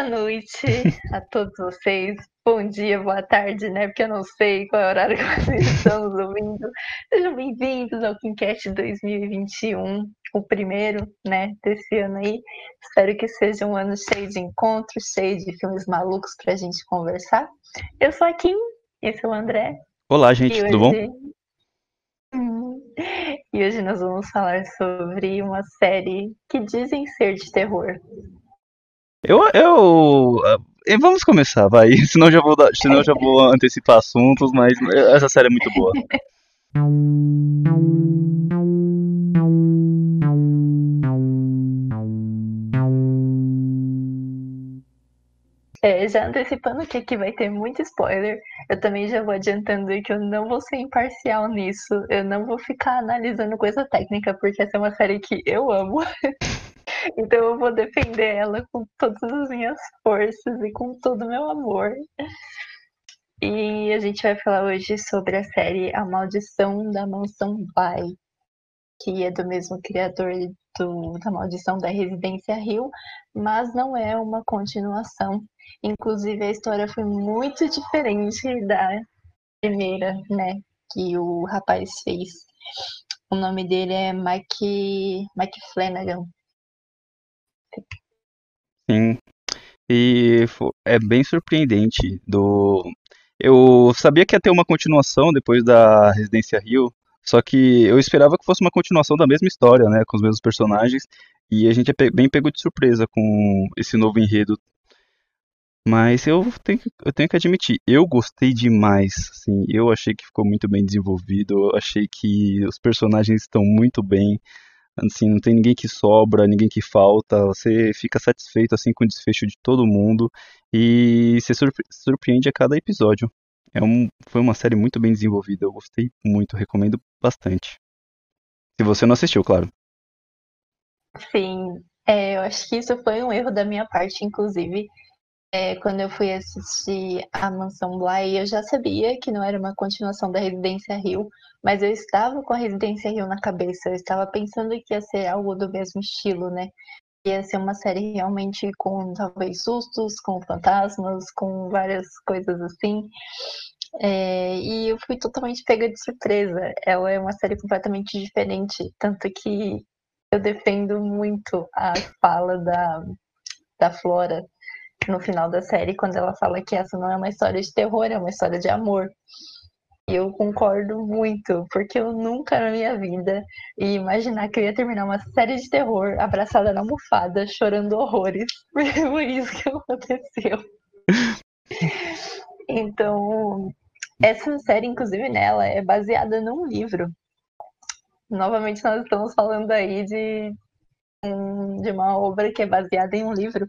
Boa noite a todos vocês. Bom dia, boa tarde, né? Porque eu não sei qual é o horário que vocês estão ouvindo. Sejam bem-vindos ao Kimcast 2021, o primeiro, né, desse ano aí. Espero que seja um ano cheio de encontros, cheio de filmes malucos pra gente conversar. Eu sou a Kim, esse é o André. Olá, gente, E tudo bom? hoje... Hum, E hoje nós vamos falar sobre uma série que dizem ser de terror. Eu, eu, eh, vamos começar, vai. Senão já vou, dar- senão já vou antecipar assuntos, mas essa série é muito boa. É, já antecipando que aqui vai ter muito spoiler, eu também já vou adiantando que eu não vou ser imparcial nisso, eu não vou ficar analisando coisa técnica, porque essa é uma série que eu amo. Então eu vou defender ela com todas as minhas forças e com todo o meu amor. E a gente vai falar hoje sobre a série A Maldição da Mansão Bly, que é do mesmo criador do, da Maldição da Residência Hill, mas não é uma continuação. Inclusive a história foi muito diferente da primeira, né, que o rapaz fez. O nome dele é Mike, Mike Flanagan. Sim. E é bem surpreendente do Eu sabia que ia ter uma continuação depois da Residência Rio, só que eu esperava que fosse uma continuação da mesma história, né, com os mesmos personagens, e a gente é bem pego de surpresa com esse novo enredo. Mas eu tenho, eu tenho que admitir, eu gostei demais, assim, eu achei que ficou muito bem desenvolvido, eu achei que os personagens estão muito bem, assim, não tem ninguém que sobra, ninguém que falta, você fica satisfeito, assim, com o desfecho de todo mundo, e se surpre- surpreende a cada episódio. É um, foi uma série muito bem desenvolvida, eu gostei muito, recomendo bastante. Se você não assistiu, claro. Sim, é, eu acho que isso foi um erro da minha parte, inclusive. É, quando eu fui assistir a Mansão Bly, eu já sabia que não era uma continuação da Residência Rio, mas eu estava com a Residência Rio na cabeça, eu estava pensando que ia ser algo do mesmo estilo, né? Ia ser uma série realmente com talvez sustos, com fantasmas, com várias coisas assim. É, e eu fui totalmente pega de surpresa. Ela é uma série completamente diferente, tanto que eu defendo muito a fala da, da Flora no final da série, quando ela fala que essa não é uma história de terror, é uma história de amor. E eu concordo muito, porque eu nunca na minha vida ia imaginar que eu ia terminar uma série de terror abraçada na almofada, chorando horrores. Foi isso que aconteceu. Então, essa série, inclusive, nela é baseada num livro. Novamente, nós estamos falando aí de, de uma obra que é baseada em um livro.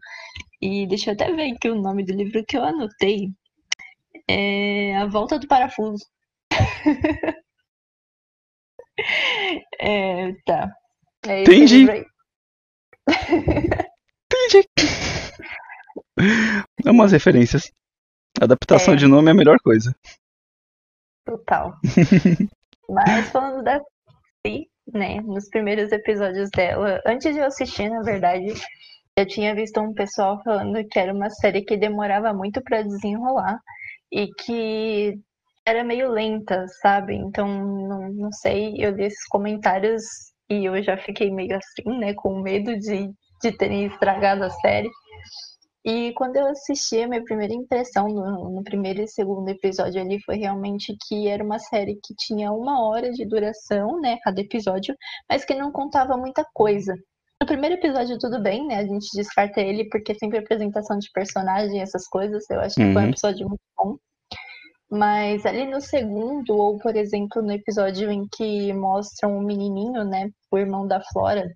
E deixa eu até ver aqui o nome do livro que eu anotei. É A Volta do Parafuso. É, tá. É Entendi. Entendi. É umas referências. Adaptação É. de nome é a melhor coisa. Total. Mas falando da série, né, nos primeiros episódios dela, antes de eu assistir, na verdade, eu tinha visto um pessoal falando que era uma série que demorava muito pra desenrolar e que era meio lenta, sabe? Então, não, não sei, eu li esses comentários e eu já fiquei meio assim, né, com medo de, de terem estragado a série. E quando eu assisti, a minha primeira impressão no, no primeiro e segundo episódio ali foi realmente que era uma série que tinha uma hora de duração, né, cada episódio, mas que não contava muita coisa. No primeiro episódio, tudo bem, né? A gente descarta ele porque sempre apresentação de personagem, essas coisas. Eu acho que foi um Uhum. episódio muito bom. Mas ali no segundo, ou por exemplo, no episódio em que mostram o menininho, né, o irmão da Flora,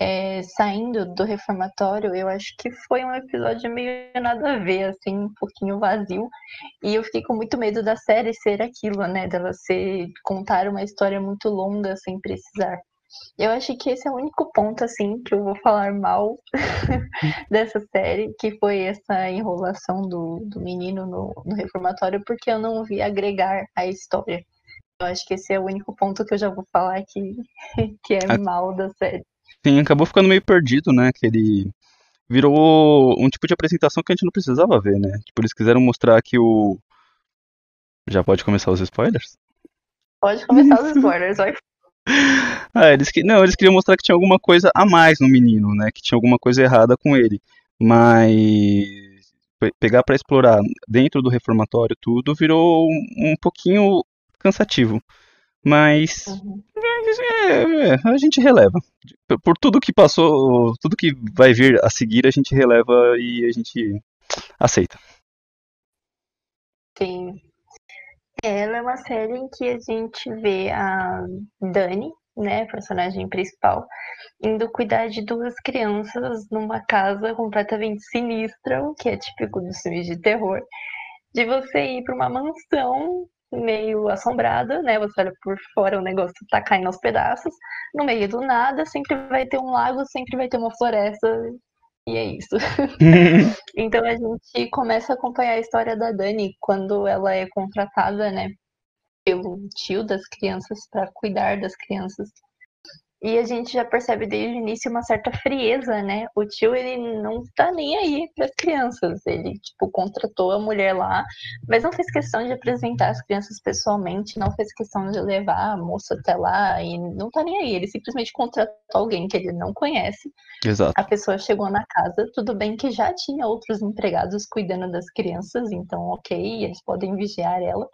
é, saindo do reformatório, eu acho que foi um episódio meio nada a ver, assim, um pouquinho vazio. E eu fiquei com muito medo da série ser aquilo, né? Dela ser contar uma história muito longa sem precisar. Eu acho que esse é o único ponto, assim, que eu vou falar mal dessa série, que foi essa enrolação do, do menino no, no reformatório, porque eu não vi agregar a história. Eu acho que esse é o único ponto que eu já vou falar que, que é mal da série. Sim, acabou ficando meio perdido, né? Que ele virou um tipo de apresentação que a gente não precisava ver, né? Tipo, eles quiseram mostrar que o. Já pode começar os spoilers? Pode começar os spoilers, vai. Ah, eles que não, eles queriam mostrar que tinha alguma coisa a mais no menino, né? Que tinha alguma coisa errada com ele. Mas pegar para explorar dentro do reformatório tudo virou um, um pouquinho cansativo. Mas uhum. é, é, a gente releva. Por tudo que passou, tudo que vai vir a seguir, a gente releva e a gente aceita. Sim. Ela é uma série em que a gente vê a Dani, né, personagem principal, indo cuidar de duas crianças numa casa completamente sinistra, o que é típico dos filmes de terror, de você ir para uma mansão meio assombrada, né? Você olha por fora, o negócio tá caindo aos pedaços. No meio do nada, sempre vai ter um lago, sempre vai ter uma floresta. E é isso. então a gente começa a acompanhar a história da Dani quando ela é contratada, né? Pelo tio das crianças para cuidar das crianças e a gente já percebe desde o início uma certa frieza, né? O tio, ele não tá nem aí para as crianças. Ele, tipo, contratou a mulher lá, mas não fez questão de apresentar as crianças pessoalmente, não fez questão de levar a moça até lá e não tá nem aí. Ele simplesmente contratou alguém que ele não conhece. Exato. A pessoa chegou na casa, tudo bem que já tinha outros empregados cuidando das crianças, então, ok, eles podem vigiar ela.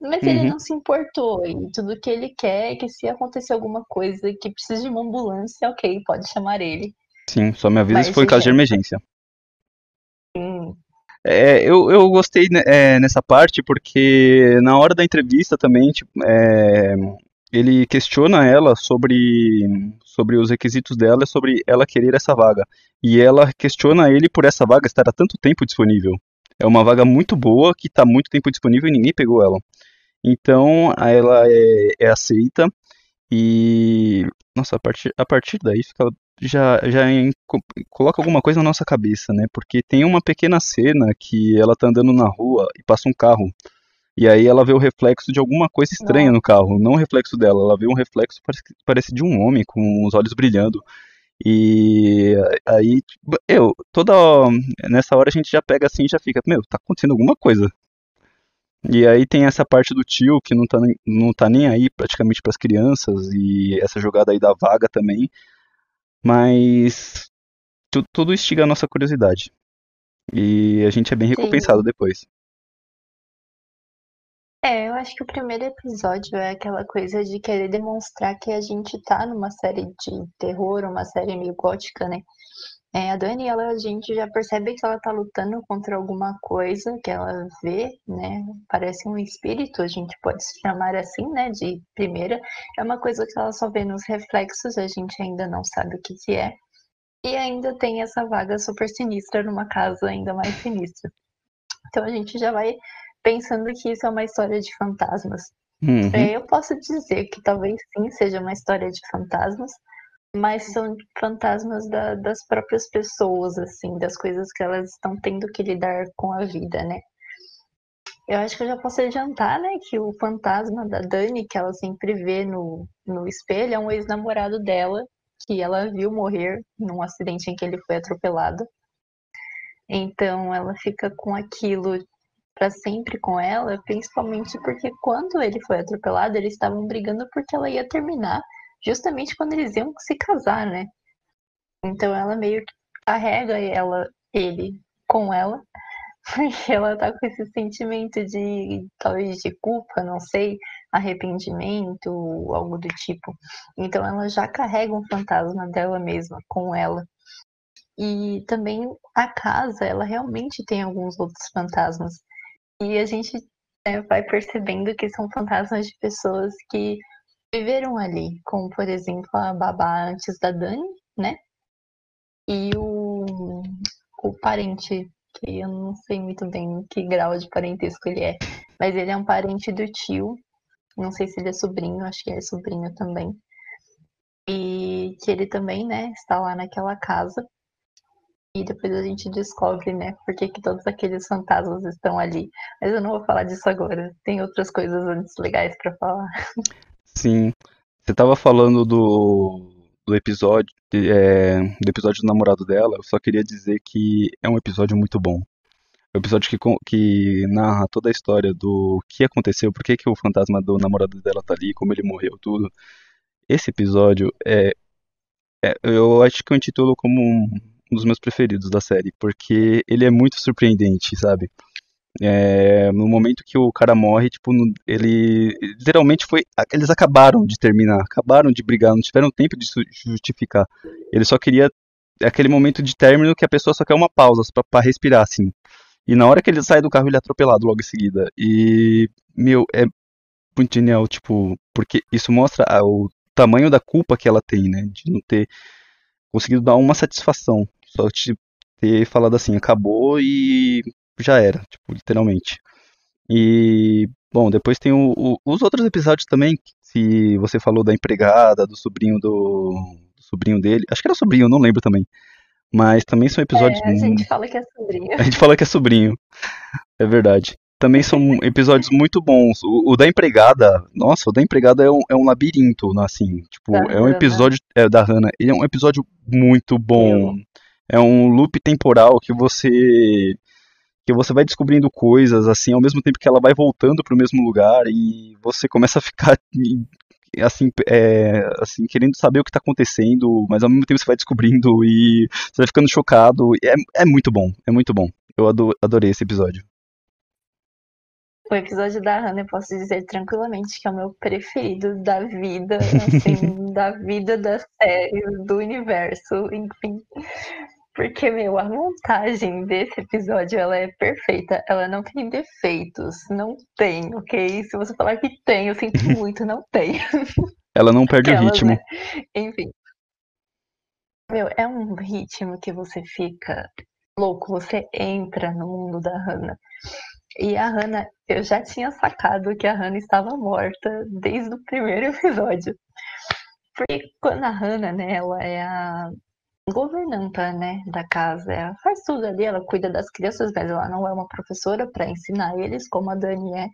Mas uhum. ele não se importou. E tudo que ele quer é que se acontecer alguma coisa que precise de uma ambulância, ok, pode chamar ele. Sim, só me avisa Mas se for caso de emergência. Sim. É, eu, eu gostei né, é, nessa parte porque na hora da entrevista também, tipo, é, ele questiona ela sobre, sobre os requisitos dela, sobre ela querer essa vaga. E ela questiona ele por essa vaga estar há tanto tempo disponível. É uma vaga muito boa que está muito tempo disponível e ninguém pegou ela. Então, ela é, é aceita e nossa, a partir, a partir daí fica já já em, coloca alguma coisa na nossa cabeça, né? Porque tem uma pequena cena que ela tá andando na rua e passa um carro. E aí ela vê o reflexo de alguma coisa estranha não. no carro, não o reflexo dela, ela vê um reflexo parece, parece de um homem com os olhos brilhando. E aí, eu, toda nessa hora a gente já pega assim já fica, meu, tá acontecendo alguma coisa. E aí tem essa parte do tio que não tá, não tá nem aí praticamente para as crianças e essa jogada aí da vaga também. Mas tu, tudo instiga a nossa curiosidade. E a gente é bem recompensado Sim. depois. É, eu acho que o primeiro episódio é aquela coisa de querer demonstrar que a gente tá numa série de terror, uma série meio gótica, né? É, a Dani, ela, a gente já percebe que ela tá lutando contra alguma coisa que ela vê, né? Parece um espírito, a gente pode chamar assim, né? De primeira. É uma coisa que ela só vê nos reflexos, a gente ainda não sabe o que que é. E ainda tem essa vaga super sinistra numa casa ainda mais sinistra. Então a gente já vai pensando que isso é uma história de fantasmas. Uhum. É, eu posso dizer que talvez sim seja uma história de fantasmas, mas são fantasmas da, das próprias pessoas, assim, das coisas que elas estão tendo que lidar com a vida, né? Eu acho que eu já posso adiantar, né, que o fantasma da Dani, que ela sempre vê no, no espelho, é um ex-namorado dela, que ela viu morrer num acidente em que ele foi atropelado. Então ela fica com aquilo para sempre com ela, principalmente porque quando ele foi atropelado, eles estavam brigando porque ela ia terminar justamente quando eles iam se casar, né? Então ela meio que carrega ela, ele com ela, porque ela tá com esse sentimento de talvez de culpa, não sei, arrependimento, algo do tipo. Então ela já carrega um fantasma dela mesma com ela. E também a casa, ela realmente tem alguns outros fantasmas. E a gente é, vai percebendo que são fantasmas de pessoas que viveram ali, como por exemplo a babá antes da Dani, né? E o, o parente, que eu não sei muito bem que grau de parentesco ele é, mas ele é um parente do tio. Não sei se ele é sobrinho, acho que é sobrinho também. E que ele também, né, está lá naquela casa. E depois a gente descobre, né, por que, que todos aqueles fantasmas estão ali. Mas eu não vou falar disso agora. Tem outras coisas antes legais para falar. Sim. Você estava falando do, do episódio, é, do episódio do namorado dela, eu só queria dizer que é um episódio muito bom. É um episódio que, que narra toda a história do que aconteceu, por que, que o fantasma do namorado dela tá ali, como ele morreu, tudo. Esse episódio é, é eu acho que eu intitulo como um, um dos meus preferidos da série, porque ele é muito surpreendente, sabe? É, no momento que o cara morre, tipo, ele literalmente foi. Eles acabaram de terminar, acabaram de brigar, não tiveram tempo de justificar. Ele só queria aquele momento de término que a pessoa só quer uma pausa para respirar, assim. E na hora que ele sai do carro, ele é atropelado logo em seguida. E, meu, é muito genial, tipo, porque isso mostra o tamanho da culpa que ela tem, né? De não ter conseguido dar uma satisfação. Só te ter falado assim, acabou e já era, tipo, literalmente. E, bom, depois tem o, o, os outros episódios também, se você falou da empregada, do sobrinho do, do sobrinho dele, acho que era sobrinho, não lembro também. Mas também são episódios. É, a gente fala que é sobrinho. A gente fala que é sobrinho. É verdade. Também são episódios muito bons. O, o, da empregada, nossa, o da empregada é um, é um labirinto, assim. Tipo, da é um episódio é, da Hannah. Ele é um episódio muito bom. É um loop temporal que você que você vai descobrindo coisas assim ao mesmo tempo que ela vai voltando para o mesmo lugar e você começa a ficar assim, é, assim querendo saber o que está acontecendo, mas ao mesmo tempo você vai descobrindo e você vai ficando chocado. É, é muito bom, é muito bom. Eu adorei esse episódio. O episódio da Hannah, eu posso dizer tranquilamente que é o meu preferido da vida, assim, da vida da série, do universo, enfim. Porque, meu, a montagem desse episódio, ela é perfeita. Ela não tem defeitos. Não tem, ok? Se você falar que tem, eu sinto muito, não tem. Ela não perde ela, o ritmo. Né? Enfim. Meu, é um ritmo que você fica louco. Você entra no mundo da Hannah. E a Hannah, eu já tinha sacado que a Hannah estava morta desde o primeiro episódio. Porque quando a Hannah, né, ela é a governanta, né, da casa. Ela faz tudo ali, ela cuida das crianças, mas ela não é uma professora para ensinar eles, como a Dani é.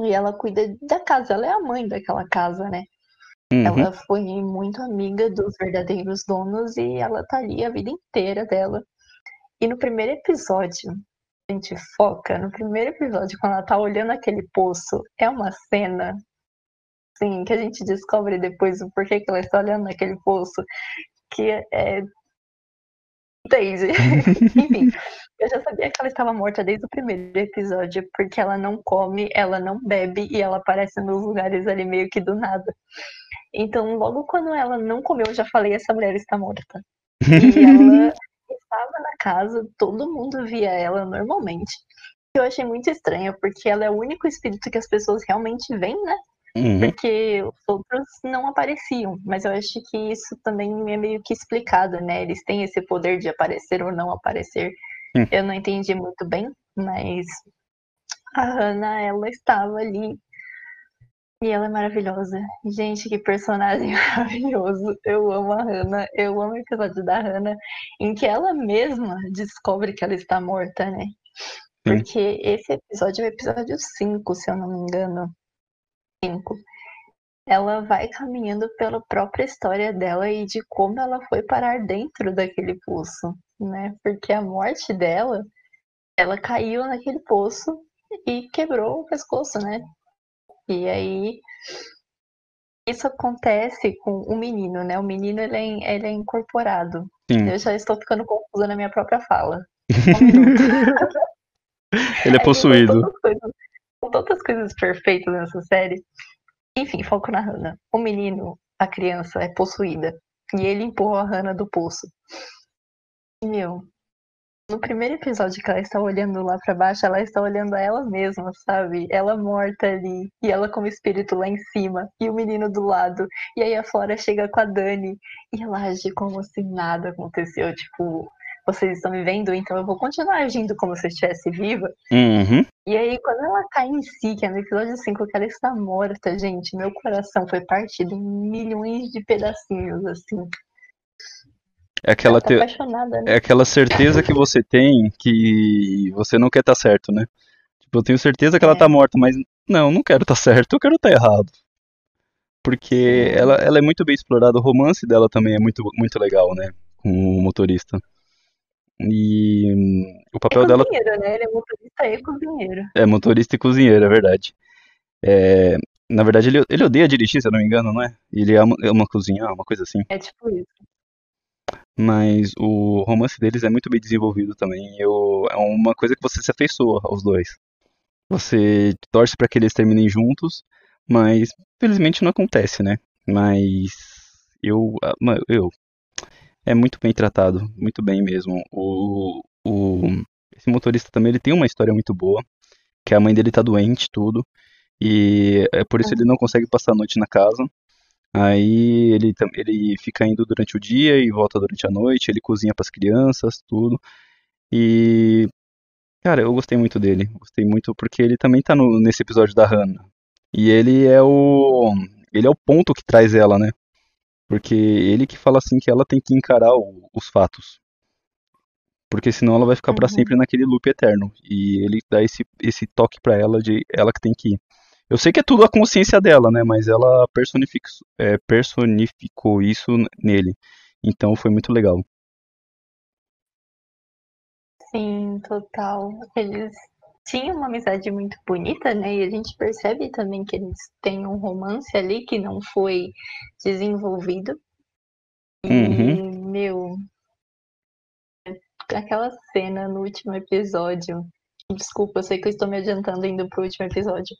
E ela cuida da casa, ela é a mãe daquela casa, né? Uhum. Ela foi muito amiga dos verdadeiros donos e ela tá ali a vida inteira dela. E no primeiro episódio, a gente foca no primeiro episódio, quando ela tá olhando aquele poço, é uma cena assim, que a gente descobre depois o porquê que ela está olhando naquele poço, que é. Entende? Enfim, eu já sabia que ela estava morta desde o primeiro episódio, porque ela não come, ela não bebe e ela aparece nos lugares ali meio que do nada. Então, logo quando ela não comeu, eu já falei: essa mulher está morta. E ela estava na casa, todo mundo via ela normalmente. Eu achei muito estranho, porque ela é o único espírito que as pessoas realmente veem, né? Uhum. Porque os outros não apareciam, mas eu acho que isso também é meio que explicado, né? Eles têm esse poder de aparecer ou não aparecer. Uhum. Eu não entendi muito bem, mas a Hannah, ela estava ali e ela é maravilhosa. Gente, que personagem maravilhoso. Eu amo a Hannah, eu amo o episódio da Hannah, em que ela mesma descobre que ela está morta, né? Porque esse episódio é o episódio 5, se eu não me engano. 5, ela vai caminhando pela própria história dela e de como ela foi parar dentro daquele poço, né? Porque a morte dela, ela caiu naquele poço e quebrou o pescoço, né? E aí isso acontece com o menino, né? O menino ele é, ele é incorporado. Sim. Eu já estou ficando confusa na minha própria fala. ele é possuído tantas coisas perfeitas nessa série. Enfim, foco na Hannah. O menino, a criança, é possuída. E ele empurra a Hannah do poço. E, meu, no primeiro episódio que ela está olhando lá para baixo, ela está olhando a ela mesma, sabe? Ela morta ali, e ela como espírito lá em cima, e o menino do lado. E aí a Flora chega com a Dani, e ela age como se nada aconteceu. Tipo, vocês estão me vendo, então eu vou continuar agindo como se eu estivesse viva. Uhum. E aí, quando ela cai em si, que é no episódio 5, que ela está morta, gente, meu coração foi partido em milhões de pedacinhos, assim. É aquela, te... né? é aquela certeza que você tem que você não quer estar tá certo, né? Tipo, eu tenho certeza que é. ela tá morta, mas não, não quero estar tá certo, eu quero estar tá errado. Porque ela, ela é muito bem explorada, o romance dela também é muito, muito legal, né? Com o motorista. E hum, o É papel dela cozinheiro, né? Ele é motorista e cozinheiro. é motorista e cozinheiro, é verdade. É, na verdade, ele, ele odeia dirigir, se eu não me engano, não é? Ele ama, ama cozinhar, uma coisa assim. É tipo isso. Mas o romance deles é muito bem desenvolvido também. Eu, é uma coisa que você se afeiçoa aos dois. Você torce para que eles terminem juntos, mas felizmente não acontece, né? Mas eu, ah, eu é muito bem tratado, muito bem mesmo. O, o esse motorista também ele tem uma história muito boa, que a mãe dele tá doente, tudo, e é por isso ele não consegue passar a noite na casa. Aí ele, ele fica indo durante o dia e volta durante a noite, ele cozinha para as crianças, tudo. E, cara, eu gostei muito dele. Gostei muito porque ele também tá no, nesse episódio da Hannah. E ele é o ele é o ponto que traz ela, né? Porque ele que fala assim que ela tem que encarar o- os fatos. Porque senão ela vai ficar pra Uhum. sempre naquele loop eterno. E ele dá esse, esse toque pra ela de ela que tem que ir. Eu sei que é tudo a consciência dela, né? Mas ela personific, é, personificou isso nele. Então foi muito legal. Sim, total. Eles tinham uma amizade muito bonita, né? E a gente percebe também que eles têm um romance ali que não foi desenvolvido. E, Uhum. meu, aquela cena no último episódio. Desculpa, eu sei que eu estou me adiantando indo pro último episódio.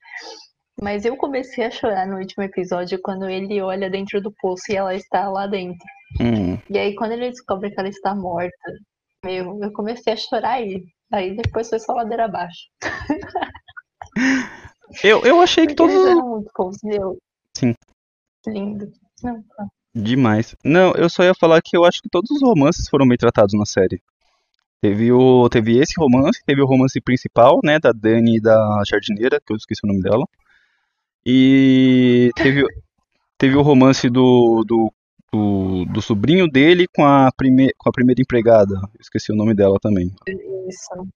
Mas eu comecei a chorar no último episódio quando ele olha dentro do poço e ela está lá dentro. Hum. E aí, quando ele descobre que ela está morta, meu, eu comecei a chorar aí. Aí depois foi só ladeira abaixo. Eu, eu achei que todos eles eram muito fofos, meu. Sim. Lindo. Não, tá. Demais. Não, eu só ia falar que eu acho que todos os romances foram bem tratados na série. Teve o, teve esse romance, teve o romance principal, né, da Dani e da jardineira, que eu esqueci o nome dela. E teve, teve o romance do, do, do, do sobrinho dele com a, prime, com a primeira empregada. Esqueci o nome dela também. Isso.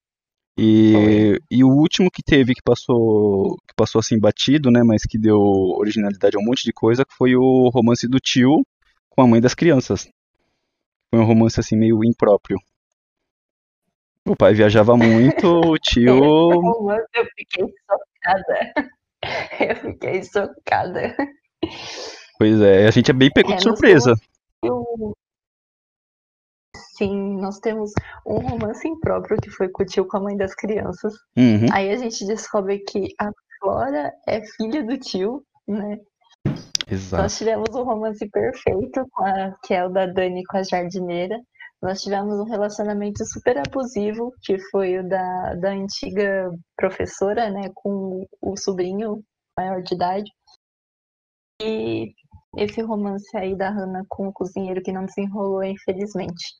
E, e o último que teve, que passou, que passou assim batido, né, mas que deu originalidade a um monte de coisa, que foi o romance do tio com a mãe das crianças. Foi um romance assim meio impróprio. O pai viajava muito, o tio. Romance, eu fiquei chocada. Eu fiquei chocada. Pois é, a gente é bem pego É, de surpresa. Sim, nós temos um romance impróprio que foi com o tio com a mãe das crianças. Uhum, Aí a gente descobre que a Flora é filha do tio, né? exato. Nós tivemos um romance perfeito, a, que é o da Dani com a jardineira. Nós tivemos um relacionamento super abusivo, que foi o da, da antiga professora, né, com o sobrinho maior de idade. E esse romance aí da Hannah com o cozinheiro que não desenrolou, infelizmente.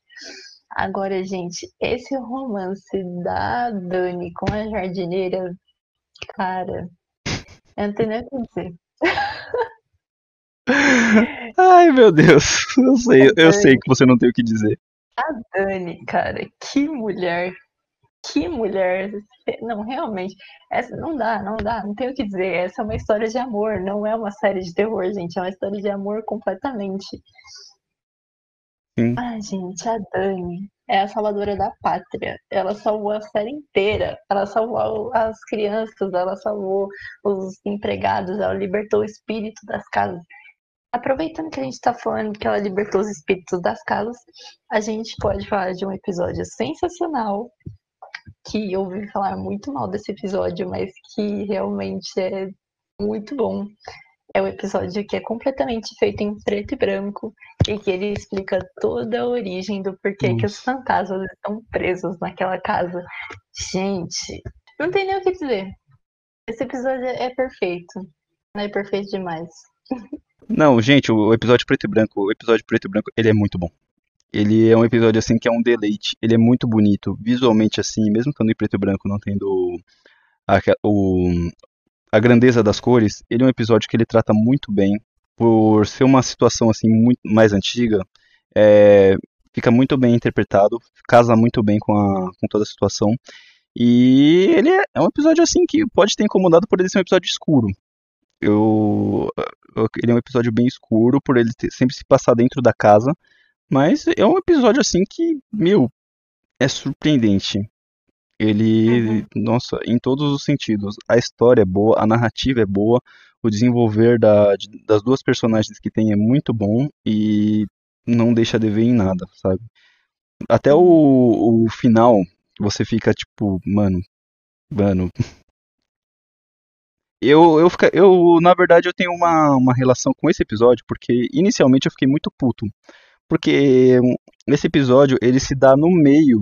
Agora, gente, esse romance da Dani com a jardineira, cara, eu não tenho nem o que dizer. Ai, meu Deus. Eu sei, eu sei que você não tem o que dizer. Dani, cara, que mulher. Que mulher. Não, realmente. Essa não dá, não dá, não tem o que dizer. Essa é uma história de amor, não é uma série de terror, gente. É uma história de amor completamente. Sim. Ai, gente, a Dani é a salvadora da pátria. Ela salvou a série inteira. Ela salvou as crianças, ela salvou os empregados, ela libertou o espírito das casas. Aproveitando que a gente tá falando que ela libertou os espíritos das casas, a gente pode falar de um episódio sensacional, que eu ouvi falar muito mal desse episódio, mas que realmente é muito bom. É o episódio que é completamente feito em preto e branco e que ele explica toda a origem do porquê que os Nossa. fantasmas estão presos naquela casa. Gente, não tem nem o que dizer. Esse episódio é perfeito. Não é perfeito demais. Não, gente, o episódio preto e branco, o episódio preto e branco, ele é muito bom. Ele é um episódio assim que é um deleite. Ele é muito bonito, visualmente assim, mesmo estando em preto e branco, não tendo a, o, a grandeza das cores. Ele é um episódio que ele trata muito bem, por ser uma situação assim muito mais antiga. É, fica muito bem interpretado, casa muito bem com, a, com toda a situação. E ele é, é um episódio assim que pode ter incomodado por ele ser um episódio escuro. eu, eu- ele é um episódio bem escuro por ele ter- sempre se passar dentro da casa, mas é um episódio assim que, meu, é surpreendente. Ele, Uhum. nossa, em todos os sentidos. A história é boa, a narrativa é boa, o desenvolver da, de- das duas personagens que tem é muito bom e não deixa a dever em nada, sabe? Até o, o final, você fica tipo, mano, mano. Eu, eu, fica, eu, na verdade, eu tenho uma, uma relação com esse episódio, porque inicialmente eu fiquei muito puto. Porque hum, esse episódio, ele se dá no meio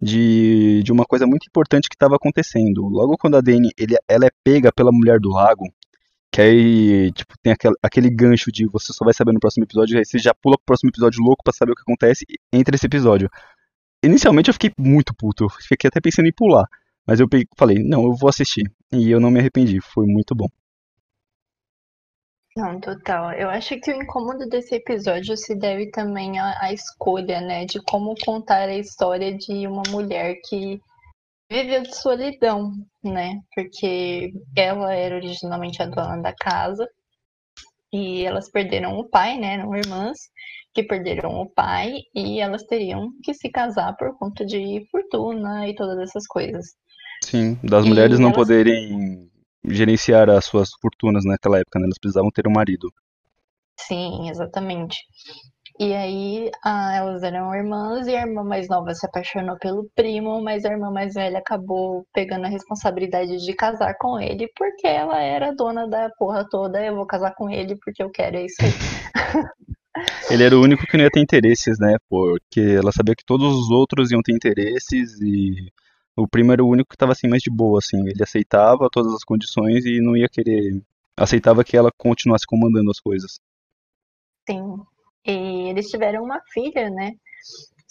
de, de uma coisa muito importante que estava acontecendo. Logo quando a Dani, ele, ela é pega pela mulher do lago, que aí, tipo, tem aquele, aquele gancho de você só vai saber no próximo episódio, aí você já pula pro próximo episódio louco pra saber o que acontece entre esse episódio. Inicialmente eu fiquei muito puto, fiquei até pensando em pular. Mas eu peguei- falei, não, eu vou assistir. E eu não me arrependi, foi muito bom. Não, total. Eu acho que o incômodo desse episódio se deve também à, à escolha, né, de como contar a história de uma mulher que viveu de solidão, né? Porque ela era originalmente a dona da casa e elas perderam o pai, né? Eram irmãs que perderam o pai e elas teriam que se casar por conta de fortuna e todas essas coisas. Sim, das E mulheres não elas- poderem gerenciar as suas fortunas naquela época, né? Elas precisavam ter um marido. Sim, exatamente. E aí, ah, elas eram irmãs e a irmã mais nova se apaixonou pelo primo, mas a irmã mais velha acabou pegando a responsabilidade de casar com ele, porque ela era dona da porra toda. Eu vou casar com ele porque eu quero, é isso aí. Ele era o único que não ia ter interesses, né? Porque ela sabia que todos os outros iam ter interesses e o primo era o único que estava assim mais de boa, assim. Ele aceitava todas as condições e não ia querer. Aceitava que ela continuasse comandando as coisas. Sim. E eles tiveram uma filha, né?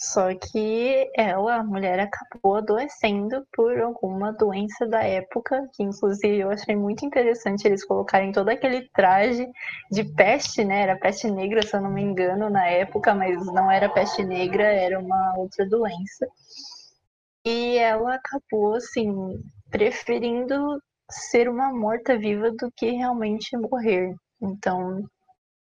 Só que ela, a mulher, acabou adoecendo por alguma doença da época, que inclusive eu achei muito interessante eles colocarem todo aquele traje de peste, né? Era peste negra, se eu não me engano, na época, mas não era peste negra, era uma outra doença. E ela acabou, assim, preferindo ser uma morta-viva do que realmente morrer. Então,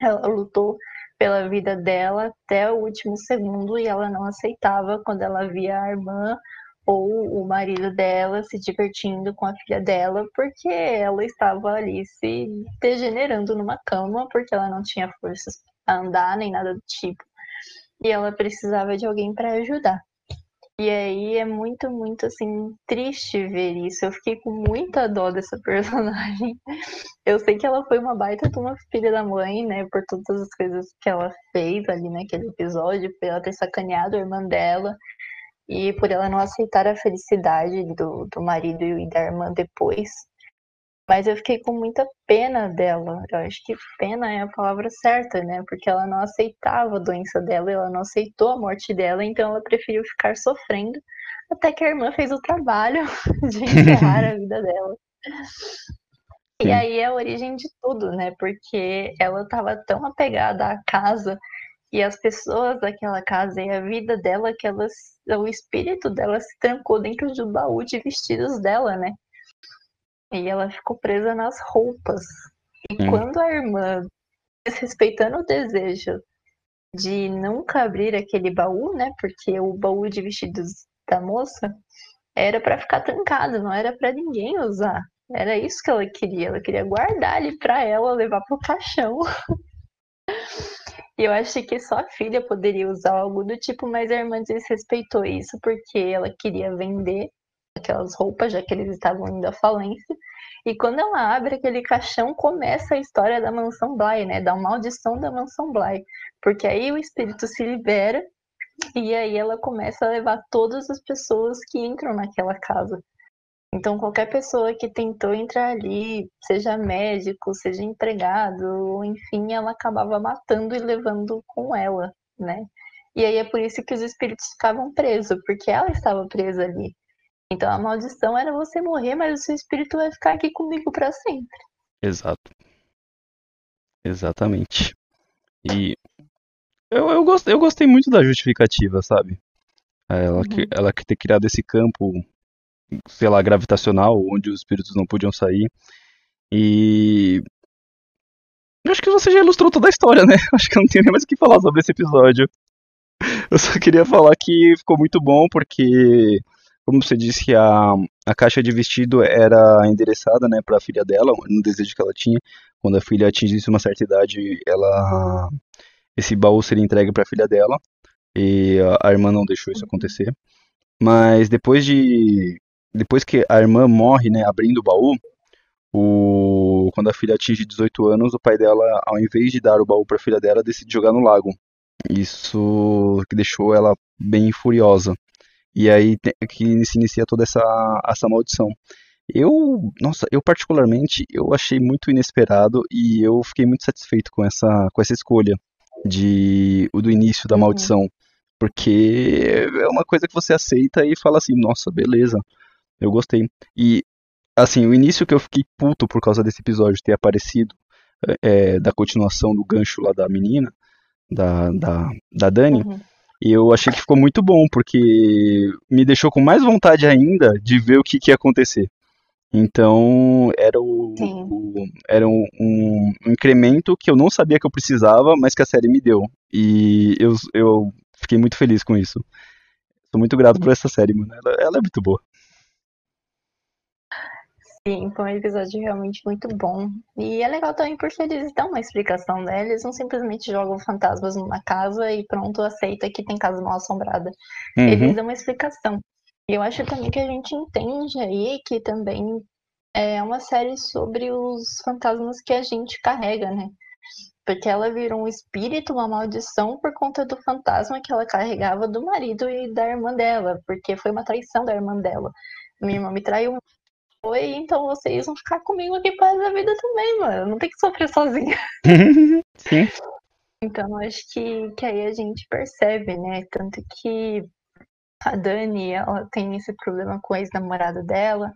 ela lutou pela vida dela até o último segundo e ela não aceitava quando ela via a irmã ou o marido dela se divertindo com a filha dela, porque ela estava ali se degenerando numa cama, porque ela não tinha forças para andar nem nada do tipo. E ela precisava de alguém para ajudar. E aí é muito, muito assim, triste ver isso. Eu fiquei com muita dó dessa personagem. Eu sei que ela foi uma baita de uma filha da mãe, né? Por todas as coisas que ela fez ali naquele episódio, por ela ter sacaneado a irmã dela e por ela não aceitar a felicidade do, do marido e da irmã depois. Mas eu fiquei com muita pena dela. Eu acho que pena é a palavra certa, né? Porque ela não aceitava a doença dela, ela não aceitou a morte dela, então ela preferiu ficar sofrendo até que a irmã fez o trabalho de encerrar a vida dela. E aí é a origem de tudo, né? Porque ela estava tão apegada à casa e às pessoas daquela casa e a vida dela que ela, o espírito dela se trancou dentro do baú de vestidos dela, né? E ela ficou presa nas roupas. E Sim. quando a irmã, desrespeitando o desejo de nunca abrir aquele baú, né? Porque o baú de vestidos da moça era para ficar trancado, não era para ninguém usar. Era isso que ela queria. Ela queria guardar ali para ela, levar pro caixão. E eu achei que só a filha poderia usar algo do tipo, mas a irmã desrespeitou isso porque ela queria vender aquelas roupas, já que eles estavam indo à falência. E quando ela abre aquele caixão, começa a história da mansão Bly, né? Da maldição da mansão Bly. Porque aí o espírito se libera e aí ela começa a levar todas as pessoas que entram naquela casa. Então, qualquer pessoa que tentou entrar ali, seja médico, seja empregado, enfim, ela acabava matando e levando com ela, né? E aí é por isso que os espíritos ficavam presos, porque ela estava presa ali. Então a maldição era você morrer, mas o seu espírito vai ficar aqui comigo para sempre. Exato. Exatamente. E eu, eu, gostei, eu gostei muito da justificativa, sabe? Ela, Uhum. que, ela que ter criado esse campo, sei lá, gravitacional, onde os espíritos não podiam sair. E. Eu acho que você já ilustrou toda a história, né? Acho que eu não tenho nem mais o que falar sobre esse episódio. Eu só queria falar que ficou muito bom porque, como você disse, a, a caixa de vestido era endereçada né, para a filha dela, no desejo que ela tinha. Quando a filha atingisse uma certa idade, ela esse baú seria entregue para a filha dela. E a, a irmã não deixou isso acontecer. Mas depois de depois que a irmã morre, né, abrindo o baú, o, quando a filha atinge 18 anos, o pai dela, ao invés de dar o baú para a filha dela, decide jogar no lago. Isso que deixou ela bem furiosa. E aí que se inicia toda essa, essa maldição. Eu, nossa, eu particularmente, eu achei muito inesperado e eu fiquei muito satisfeito com essa, com essa escolha de do início da uhum. maldição, porque é uma coisa que você aceita e fala assim, nossa, beleza, eu gostei. E assim, o início que eu fiquei puto por causa desse episódio ter aparecido é, da continuação do gancho lá da menina, da, da, da Dani, uhum. Eu achei que ficou muito bom, porque me deixou com mais vontade ainda de ver o que, que ia acontecer. Então era, o, o era um, um, incremento que eu não sabia que eu precisava, mas que a série me deu. E eu, eu fiquei muito feliz com isso. Sou muito grato por essa série, mano. Ela, ela é muito boa. Sim, foi um episódio realmente muito bom. E é legal também porque eles dão uma explicação, né? Eles não simplesmente jogam fantasmas numa casa e pronto, aceita que tem casa mal assombrada. Uhum. Eles dão uma explicação. E eu acho também que a gente entende aí que também é uma série sobre os fantasmas que a gente carrega, né? Porque ela virou um espírito, uma maldição por conta do fantasma que ela carregava do marido e da irmã dela, porque foi uma traição da irmã dela. Minha irmã me traiu, foi, então vocês vão ficar comigo aqui para a vida também, mano. Não tem que sofrer sozinha. Sim. Então acho que, que aí a gente percebe, né? Tanto que a Dani, ela tem esse problema com o ex-namorado dela.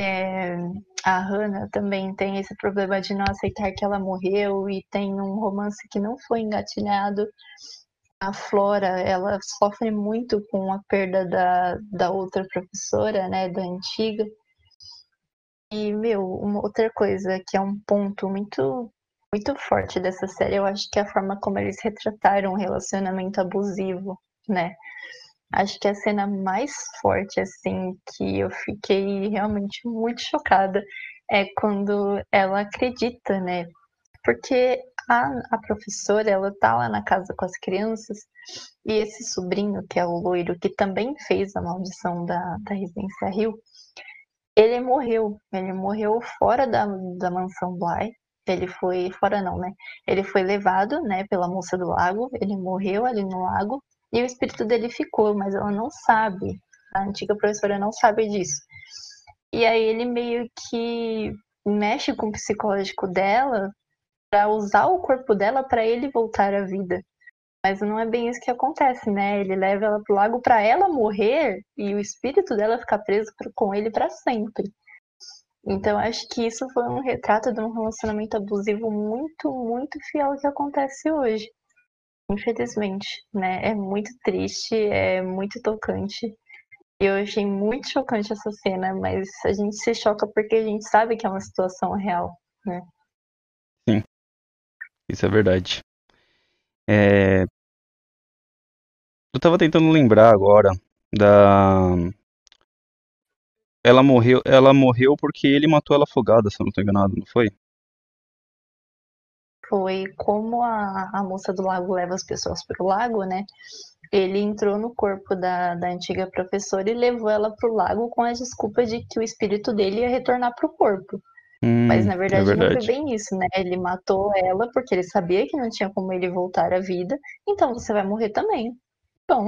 É, a Hannah também tem esse problema de não aceitar que ela morreu e tem um romance que não foi engatilhado. A Flora, ela sofre muito com a perda da, da outra professora, né, da antiga. E, meu, uma outra coisa que é um ponto muito, muito forte dessa série, eu acho que é a forma como eles retrataram o relacionamento abusivo, né? Acho que a cena mais forte, assim, que eu fiquei realmente muito chocada é quando ela acredita, né? Porque a, a professora, ela tá lá na casa com as crianças e esse sobrinho, que é o loiro, que também fez a maldição da, da Residência Rio, ele morreu. Ele morreu fora da, da mansão Bly. Ele foi, fora não, né? Ele foi levado, né, pela moça do lago. Ele morreu ali no lago e o espírito dele ficou, mas ela não sabe. A antiga professora não sabe disso. E aí ele meio que mexe com o psicológico dela para usar o corpo dela para ele voltar à vida. Mas não é bem isso que acontece, né? Ele leva ela pro lago para ela morrer e o espírito dela ficar preso com ele para sempre. Então acho que isso foi um retrato de um relacionamento abusivo muito, muito fiel que acontece hoje. Infelizmente, né? É muito triste, é muito tocante. Eu achei muito chocante essa cena, mas a gente se choca porque a gente sabe que é uma situação real, né? Sim, isso é verdade. É... Eu tava tentando lembrar agora da. Ela morreu, ela morreu porque ele matou ela afogada, se eu não tô enganado, não foi? foi como a, a moça do lago leva as pessoas para o lago, né? Ele entrou no corpo da, da antiga professora e levou ela para o lago com a desculpa de que o espírito dele ia retornar para o corpo. Hum, Mas na verdade, é verdade, não foi bem isso, né? Ele matou ela porque ele sabia que não tinha como ele voltar à vida, então você vai morrer também.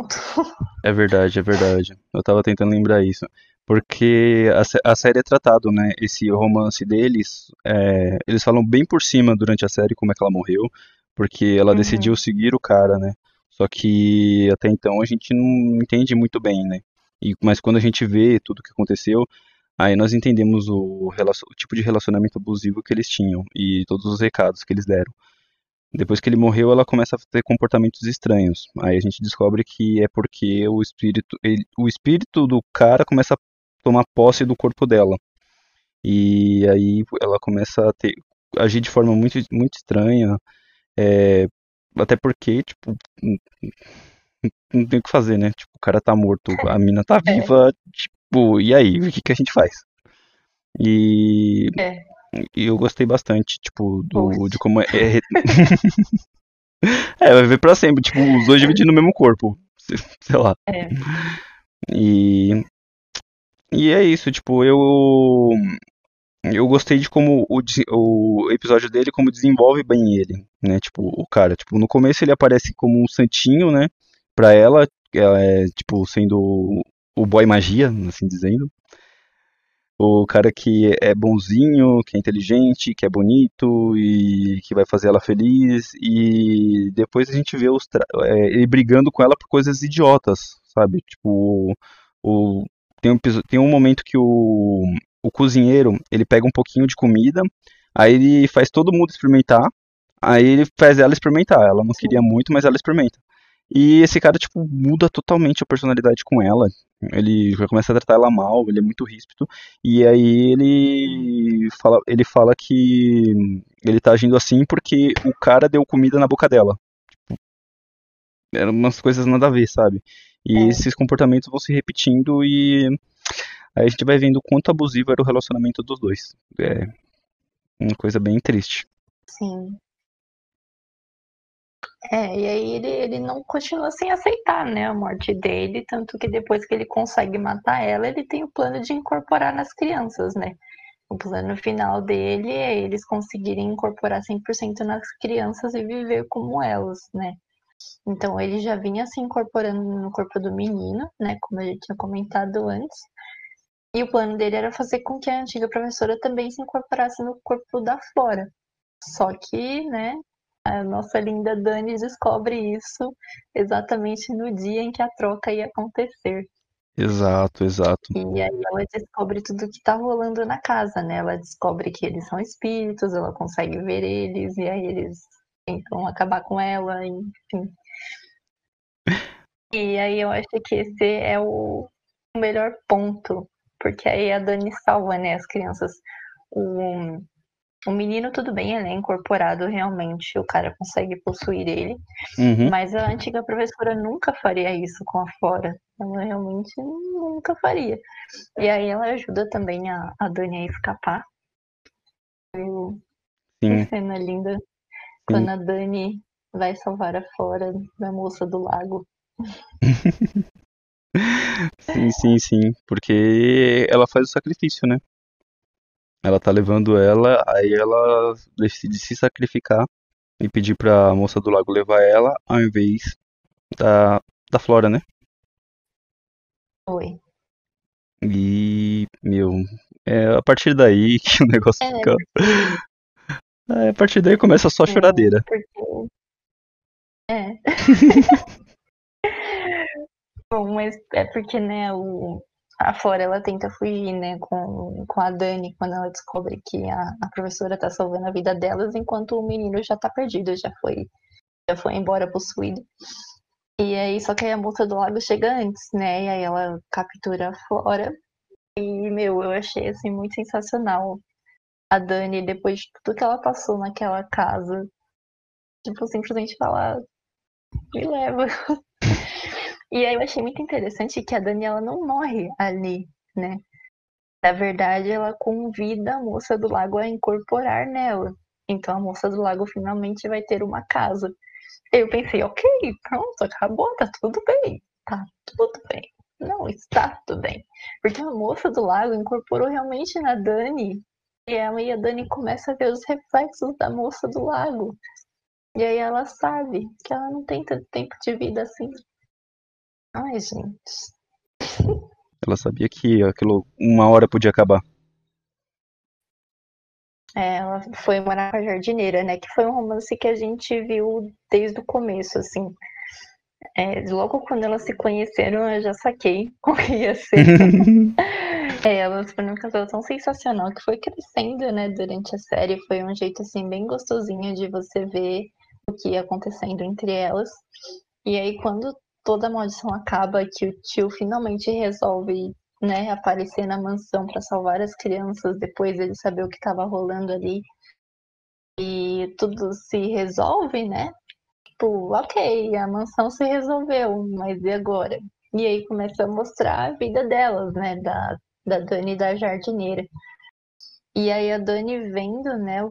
É verdade, é verdade. Eu tava tentando lembrar isso porque a, a, série é tratado, né? Esse romance deles, é, eles falam bem por cima durante a série como é que ela morreu, porque ela uhum. decidiu seguir o cara, né? Só que até então a gente não entende muito bem, né? E, mas quando a gente vê tudo o que aconteceu, aí nós entendemos o, o tipo de relacionamento abusivo que eles tinham e todos os recados que eles deram. Depois que ele morreu, ela começa a ter comportamentos estranhos. Aí a gente descobre que é porque o espírito, ele, o espírito do cara começa a tomar posse do corpo dela. E aí ela começa a ter, agir de forma muito, muito estranha. É, até porque, tipo, não tem o que fazer, né? Tipo, o cara tá morto, a mina tá é. viva, tipo, e aí? O que, que a gente faz? E, é. E eu gostei bastante, tipo, do, de como é. É, é vai ver pra sempre, tipo, os dois dividindo o mesmo corpo. Sei lá. É. E. E é isso, tipo, eu. Eu gostei de como o, o episódio dele, como desenvolve bem ele, né? Tipo, o cara, tipo, no começo ele aparece como um santinho, né? Pra ela, ela é, tipo, sendo o boy magia, assim dizendo. O cara que é bonzinho, que é inteligente, que é bonito e que vai fazer ela feliz. E depois a gente vê os é, ele brigando com ela por coisas idiotas, sabe? Tipo, o, tem, um, tem um momento que o, o cozinheiro, ele pega um pouquinho de comida, aí ele faz todo mundo experimentar, aí ele faz ela experimentar. Ela não queria muito, mas ela experimenta. E esse cara, tipo, muda totalmente a personalidade com ela. Ele já começa a tratar ela mal, ele é muito ríspido. E aí ele fala, ele fala que ele tá agindo assim porque o cara deu comida na boca dela. Tipo, eram umas coisas nada a ver, sabe? E é. esses comportamentos vão se repetindo e aí a gente vai vendo o quanto abusivo era o relacionamento dos dois. É uma coisa bem triste. Sim. É, e aí ele, ele não continua sem aceitar, né, a morte dele, tanto que depois que ele consegue matar ela, ele tem o plano de incorporar nas crianças, né? O plano final dele é eles conseguirem incorporar 100% nas crianças e viver como elas, né? Então ele já vinha se incorporando no corpo do menino, né, como a gente tinha comentado antes. E o plano dele era fazer com que a antiga professora também se incorporasse no corpo da Flora. Só que, né, a nossa linda Dani descobre isso exatamente no dia em que a troca ia acontecer. Exato, exato. E aí ela descobre tudo que tá rolando na casa, né? Ela descobre que eles são espíritos, ela consegue ver eles, e aí eles tentam acabar com ela, enfim. E aí eu acho que esse é o melhor ponto, porque aí a Dani salva, né, as crianças. O, o menino, tudo bem, ele é incorporado realmente, o cara consegue possuir ele, uhum. mas a antiga professora nunca faria isso com a Flora. Ela realmente nunca faria. E aí ela ajuda também a, a Dani a escapar. Sim. Que cena linda. Sim. Quando a Dani vai salvar a Flora da moça do lago. sim, sim, sim. Porque ela faz o sacrifício, né? Ela tá levando ela, aí ela decide se sacrificar e pedir pra moça do lago levar ela ao invés da, da Flora, né? Oi. E, meu, é a partir daí que o negócio é, fica. É, a partir daí começa só a é, choradeira. Porque... É. Bom, mas é porque, né, o, a Flora ela tenta fugir, né, com, com a Dani quando ela descobre que a, a professora tá salvando a vida delas, enquanto o menino já tá perdido, já foi, já foi embora possuído. E aí, só que aí a moça do lago chega antes, né, e aí ela captura a Flora. E, meu, eu achei, assim, muito sensacional a Dani, depois de tudo que ela passou naquela casa, tipo, simplesmente falar, me leva. E aí eu achei muito interessante que a Daniela não morre ali, né? Na verdade, ela convida a moça do lago a incorporar nela. Então a moça do lago finalmente vai ter uma casa. Eu pensei, ok, pronto, acabou, tá tudo bem. Tá tudo bem. Não, está tudo bem. Porque a moça do lago incorporou realmente na Dani. E e a Dani começa a ver os reflexos da moça do lago. E aí ela sabe que ela não tem tanto tempo de vida assim. Ai, gente. Ela sabia que aquilo uma hora podia acabar. É, ela foi morar com a jardineira, né? Que foi um romance que a gente viu desde o começo, assim. É, logo quando elas se conheceram, eu já saquei o que ia ser. é, elas foram um casal tão sensacional que foi crescendo, né, durante a série. Foi um jeito, assim, bem gostosinho de você ver o que ia acontecendo entre elas. E aí, quando toda a maldição acaba, que o tio finalmente resolve né, aparecer na mansão para salvar as crianças depois ele saber o que estava rolando ali. E tudo se resolve, né? Tipo, ok, a mansão se resolveu, mas e agora? E aí começa a mostrar a vida delas, né? Da, da Dani e da jardineira. E aí a Dani vendo, né,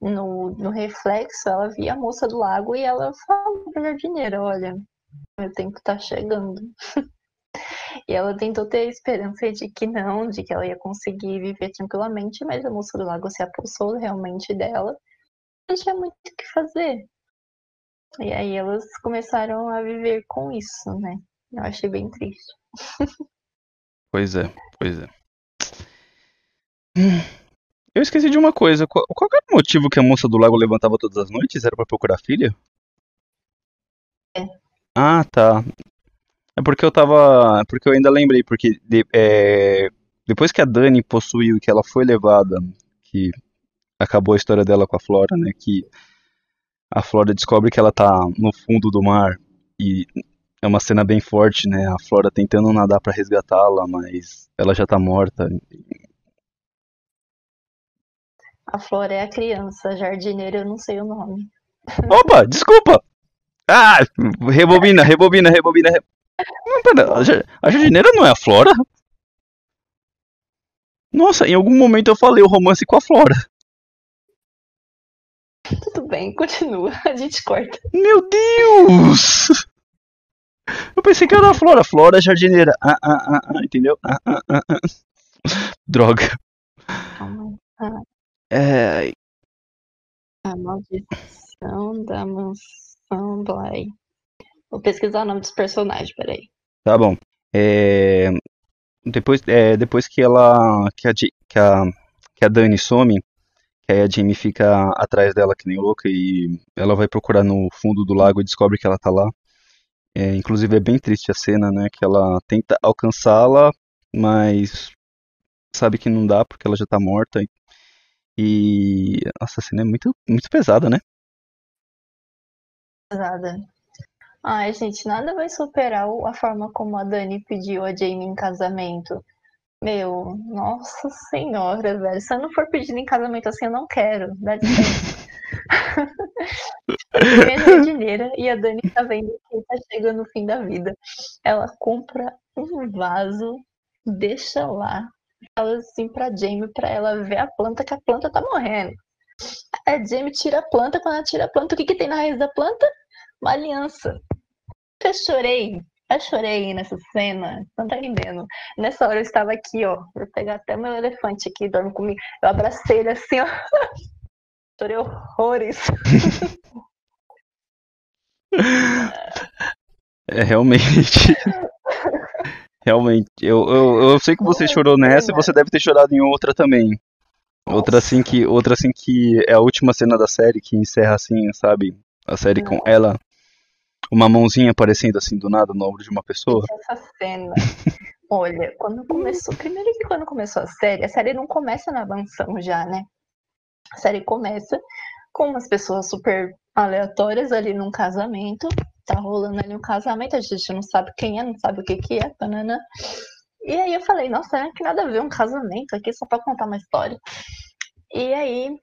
no, no reflexo, ela via a moça do lago e ela falou pra jardineira, olha, meu tempo tá chegando. e ela tentou ter a esperança de que não, de que ela ia conseguir viver tranquilamente, mas a moça do lago se apossou realmente dela. Não tinha muito o que fazer. E aí elas começaram a viver com isso, né? Eu achei bem triste. Pois é, pois é. Eu esqueci de uma coisa. Qual, qual era o motivo que a moça do lago levantava todas as noites? Era pra procurar filha? É. Ah, tá. É porque eu tava. Porque eu ainda lembrei, porque de- é, depois que a Dani possuiu e que ela foi levada, que acabou a história dela com a Flora, né? Que a Flora descobre que ela tá no fundo do mar e é uma cena bem forte, né? A Flora tentando nadar pra resgatá-la, mas ela já tá morta. A Flora é a criança, jardineira eu não sei o nome. Opa, desculpa! Ah, rebobina, rebobina, rebobina. re- Não, pera, a jar- a jardineira não é a Flora? Nossa, em algum momento eu falei o romance com a Flora. Tudo bem, continua, a gente corta. Meu Deus! Eu pensei que era a Flora. Flora é jardineira. Ah, ah, ah, ah, entendeu? Ah, ah, ah, ah. Droga. Ah, É, a maldição da mansão Bly. Vou pesquisar o nome dos personagens, peraí. tá bom. É, depois, é, depois que ela. Que a, que, a, que a Dani some, que aí a Jamie fica atrás dela que nem louca e ela vai procurar no fundo do lago e descobre que ela tá lá. É, inclusive é bem triste a cena, né? Que ela tenta alcançá-la, mas sabe que não dá porque ela já tá morta. E nossa, a cena é muito, muito pesada, né? Pesada. Ai, gente, nada vai superar a forma como a Dani pediu a Jamie em casamento. Meu, nossa senhora, velho. Se eu não for pedindo em casamento assim, eu não quero. Dá licença. Minha jardineira e a Dani tá vendo que tá chegando o fim da vida. Ela compra um vaso, deixa lá, fala assim pra Jamie pra ela ver a planta, que a planta tá morrendo. A Jamie tira a planta, quando ela tira a planta, o que, que tem na raiz da planta? Uma aliança. Eu chorei, eu chorei nessa cena, não tá entendendo. Nessa hora eu estava aqui, ó, vou pegar até meu elefante aqui, dorme comigo. Eu abracei ele assim, ó. Chorei horrores. É realmente. Realmente. Eu, eu, eu sei que você chorou nessa e você deve ter chorado em outra também. Outra assim que, outra assim que é a última cena da série que encerra assim, sabe? A série com ela, uma mãozinha aparecendo assim do nada no ombro de uma pessoa. Essa cena. Olha, quando começou. Primeiro que quando começou a série, a série não começa na mansão já, né? A série começa com umas pessoas super aleatórias ali num casamento. Tá rolando ali um casamento, a gente não sabe quem é, não sabe o que que é, banana. E aí eu falei, nossa, é que nada a ver um casamento aqui só pra contar uma história. E aí,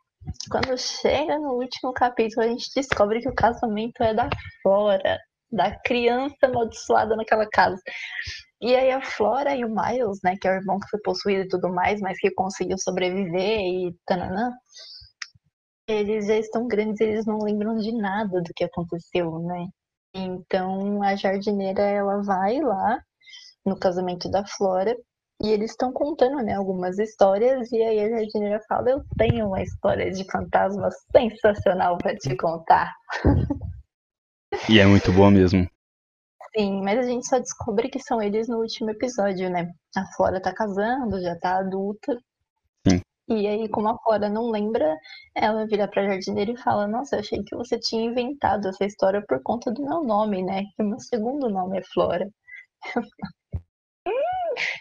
quando chega no último capítulo, a gente descobre que o casamento é da Flora, da criança amaldiçoada naquela casa. E aí a Flora e o Miles, né, que é o irmão que foi possuído e tudo mais, mas que conseguiu sobreviver e tananã, eles já estão grandes, eles não lembram de nada do que aconteceu, né? Então a jardineira ela vai lá no casamento da Flora e eles estão contando, né, algumas histórias e aí a jardineira fala: "Eu tenho uma história de fantasma sensacional para te contar". E é muito boa mesmo. Sim, mas a gente só descobre que são eles no último episódio, né? A Flora tá casando, já tá adulta. Sim. E aí, como a Flora não lembra, ela vira pra jardineira e fala: Nossa, eu achei que você tinha inventado essa história por conta do meu nome, né? Que o meu segundo nome é Flora.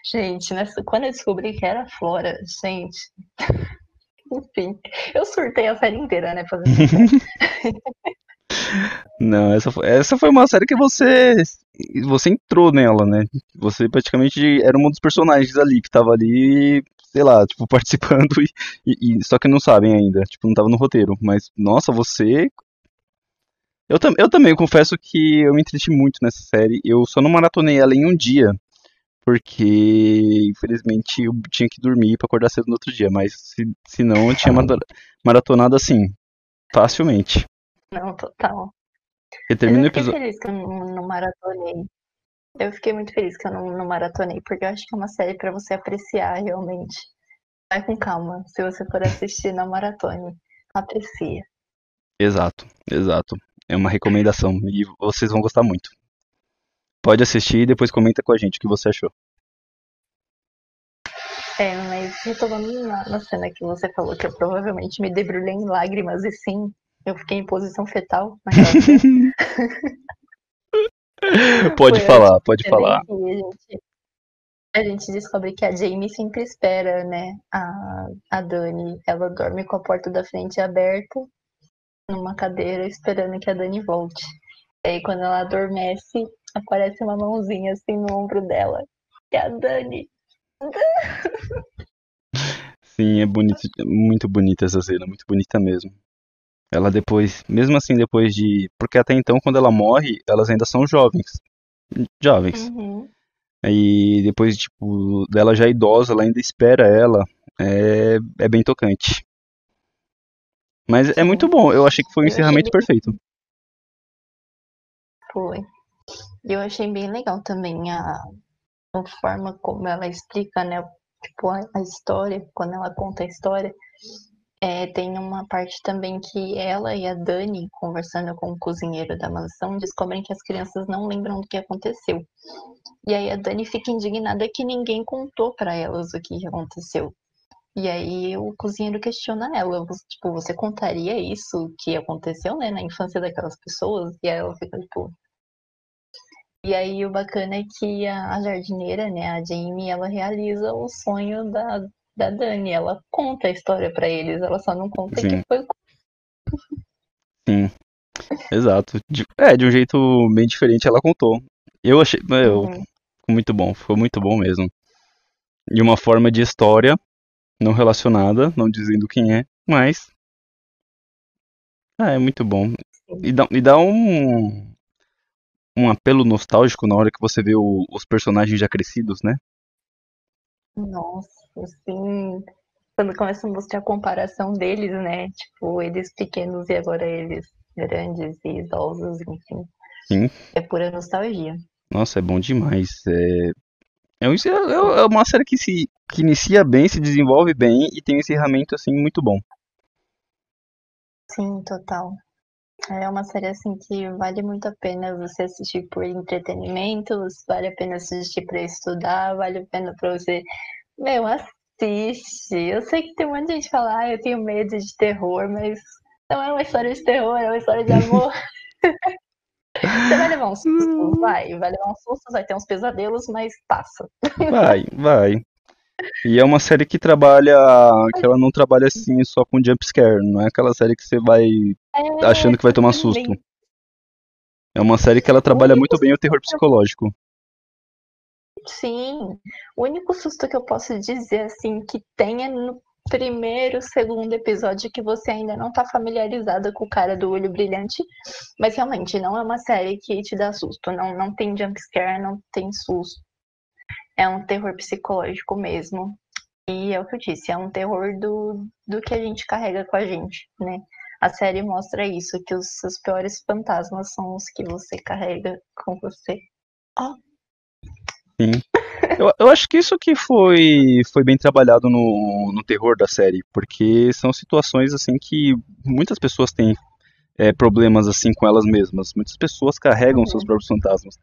gente, nessa... quando eu descobri que era Flora, gente. Enfim, eu surtei a série inteira, né? Fazendo Não, essa foi, essa foi uma série que você você entrou nela, né? Você praticamente era um dos personagens ali que tava ali, sei lá, tipo, participando e, e, e só que não sabem ainda, tipo, não tava no roteiro. Mas, nossa, você. Eu, tam, eu também confesso que eu me entreti muito nessa série. Eu só não maratonei ela em um dia, porque infelizmente eu tinha que dormir para acordar cedo no outro dia. Mas se, se não, eu tinha maratonado assim, facilmente. Não, total. Eu termino eu o episódio. feliz que eu não, não, maratonei. Eu fiquei muito feliz que eu não, não maratonei, porque eu acho que é uma série para você apreciar realmente. Vai com calma. Se você for assistir na maratone, aprecia. Exato, exato. É uma recomendação e vocês vão gostar muito. Pode assistir e depois comenta com a gente o que você achou. É, mas retomando na, na cena que você falou que eu provavelmente me debrulhei em lágrimas e sim, eu fiquei em posição fetal pode Foi falar, pode falar. A gente, a gente descobre que a Jamie sempre espera, né? A, a Dani, ela dorme com a porta da frente aberta, numa cadeira, esperando que a Dani volte. E aí, quando ela adormece, aparece uma mãozinha assim no ombro dela. Que é a Dani. Sim, é bonito, muito bonita essa cena, muito bonita mesmo. Ela depois, mesmo assim, depois de. Porque até então, quando ela morre, elas ainda são jovens. Jovens. Uhum. E depois, tipo, dela já idosa, ela ainda espera ela. É, é bem tocante. Mas é muito bom, eu achei que foi um encerramento perfeito. Foi. Eu achei bem legal também a, a forma como ela explica, né? Tipo, a, a história, quando ela conta a história é, tem uma parte também que ela e a Dani, conversando com o cozinheiro da mansão, descobrem que as crianças não lembram do que aconteceu. E aí a Dani fica indignada que ninguém contou para elas o que aconteceu. E aí o cozinheiro questiona ela, tipo, você contaria isso que aconteceu, né, na infância daquelas pessoas? E aí ela fica, tipo... E aí o bacana é que a, jardineira, né, a Jamie, ela realiza o sonho da, da Dani. Ela conta a história para eles, ela só não conta Sim. que foi. Sim. Exato. De, é, de um jeito bem diferente ela contou. Eu achei. Eu, uhum. Muito bom, ficou muito bom mesmo. De uma forma de história, não relacionada, não dizendo quem é, mas. Ah, é muito bom. E dá, e dá um. Um apelo nostálgico na hora que você vê o, os personagens já crescidos, né? Nossa, assim, quando começa a mostrar a comparação deles, né? Tipo, eles pequenos e agora eles grandes e idosos, enfim. Sim. É pura nostalgia. Nossa, é bom demais. É, é, é, é uma série que se que inicia bem, se desenvolve bem e tem um encerramento assim muito bom. Sim, total. É uma série assim que vale muito a pena você assistir por entretenimento, vale a pena assistir para estudar, vale a pena para você. Meu, assiste. Eu sei que tem um monte de gente que fala, ah, eu tenho medo de terror, mas não é uma história de terror, é uma história de amor. Você vai levar um susto, vai, vai levar um susto, vai ter uns pesadelos, mas passa. Vai, vai. E é uma série que trabalha, que ela não trabalha assim só com jump scare, não é aquela série que você vai é, achando que vai tomar susto. É uma série que ela trabalha muito bem o terror psicológico. Sim, o único susto que eu posso dizer assim que tem é no primeiro, segundo episódio que você ainda não tá familiarizada com o cara do olho brilhante, mas realmente não é uma série que te dá susto, não, não tem jump scare, não tem susto é um terror psicológico mesmo. E é o que eu disse, é um terror do, do que a gente carrega com a gente, né? A série mostra isso, que os seus piores fantasmas são os que você carrega com você. Oh. Sim. Eu, eu acho que isso que foi, foi bem trabalhado no, no terror da série, porque são situações assim que muitas pessoas têm é, problemas assim com elas mesmas. Muitas pessoas carregam uhum. seus próprios fantasmas.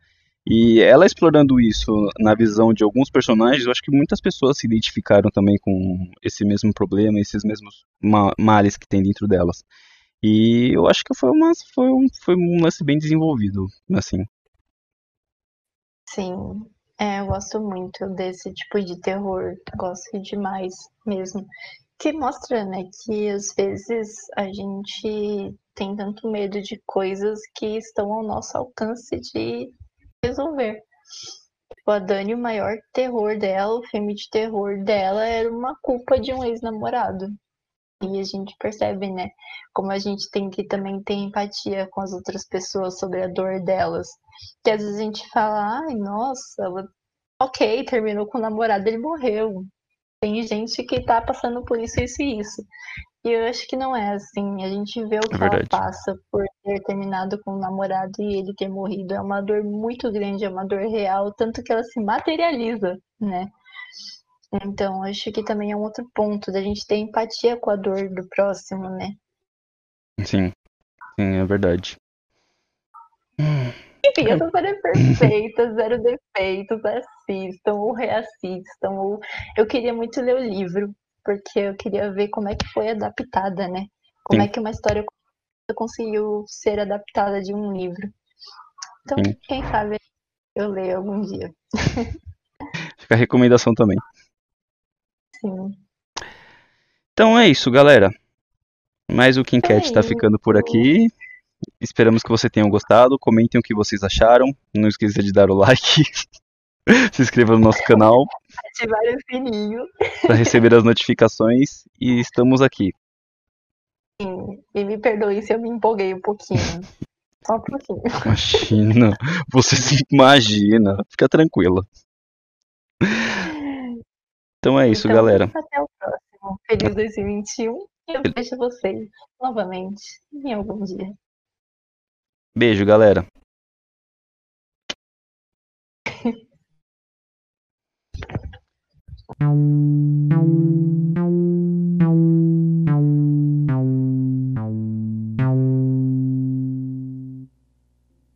E ela explorando isso na visão de alguns personagens, eu acho que muitas pessoas se identificaram também com esse mesmo problema, esses mesmos ma males que tem dentro delas. E eu acho que foi, uma, foi, um, foi um lance bem desenvolvido, assim. Sim, é, eu gosto muito desse tipo de terror, gosto demais mesmo. Que mostra, né, que às vezes a gente tem tanto medo de coisas que estão ao nosso alcance de resolver. Tipo, a Dani, o maior terror dela, o filme de terror dela era uma culpa de um ex-namorado. E a gente percebe, né, como a gente tem que também ter empatia com as outras pessoas sobre a dor delas. Que às vezes a gente fala, ai, nossa, ela... ok, terminou com o namorado, ele morreu. Tem gente que tá passando por isso, isso e isso. E eu acho que não é assim. A gente vê o que É ela passa por ter terminado com o namorado e ele ter morrido. É uma dor muito grande, é uma dor real, tanto que ela se materializa, né? Então, acho que também é um outro ponto da gente ter empatia com a dor do próximo, né? Sim, sim, é verdade. Enfim, essa série é perfeita, zero defeitos, assistam ou reassistam. Ou... Eu queria muito ler o livro, porque eu queria ver como é que foi adaptada, né? Como Sim. é que uma história conseguiu ser adaptada de um livro. Então, Sim. quem sabe eu leio algum dia. Fica a recomendação também. Sim. Então é isso, galera. Mais o Kincat tá É ficando por aqui. Esperamos que vocês tenham gostado. Comentem o que vocês acharam. Não esqueça de dar o like. Se inscreva no nosso canal Ativar o sininho. para receber as notificações. E estamos aqui. Sim. E me perdoe se eu me empolguei um pouquinho. Só um pouquinho. Imagina. Você se imagina. Fica tranquila. Então é isso, Então, galera. Até o próximo. Feliz 2021. E eu vejo vocês novamente em algum dia. Beijo, galera.